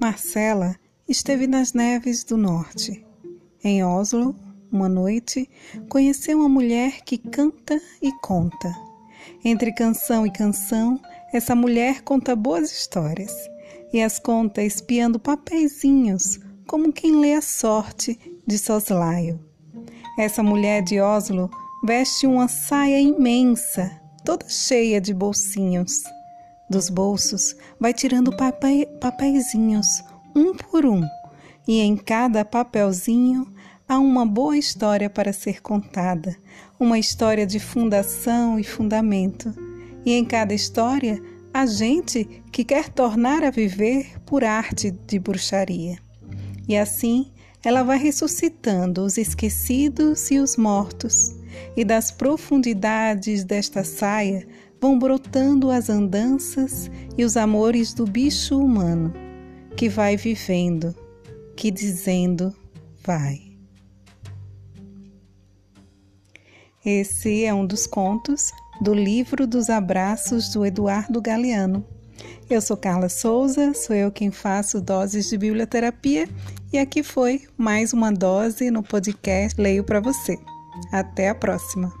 Marcela esteve nas neves do norte. Em Oslo, uma noite, conheceu uma mulher que canta e conta. Entre canção e canção, essa mulher conta boas histórias e as conta espiando papeizinhos, como quem lê a sorte de soslaio. Essa mulher de Oslo veste uma saia imensa, toda cheia de bolsinhos. Dos bolsos vai tirando papel, papeizinhos, um por um, e em cada papelzinho há uma boa história para ser contada, uma história de fundação e fundamento. E em cada história, há gente que quer tornar a viver por arte de bruxaria. E assim, ela vai ressuscitando os esquecidos e os mortos, e das profundidades desta saia vão brotando as andanças e os amores do bicho humano, que vai vivendo, que dizendo vai. Esse é um dos contos do livro dos abraços do Eduardo Galeano. Eu sou Carla Souza, sou eu quem faço doses de biblioterapia e aqui foi mais uma dose no podcast Leio para você. Até a próxima.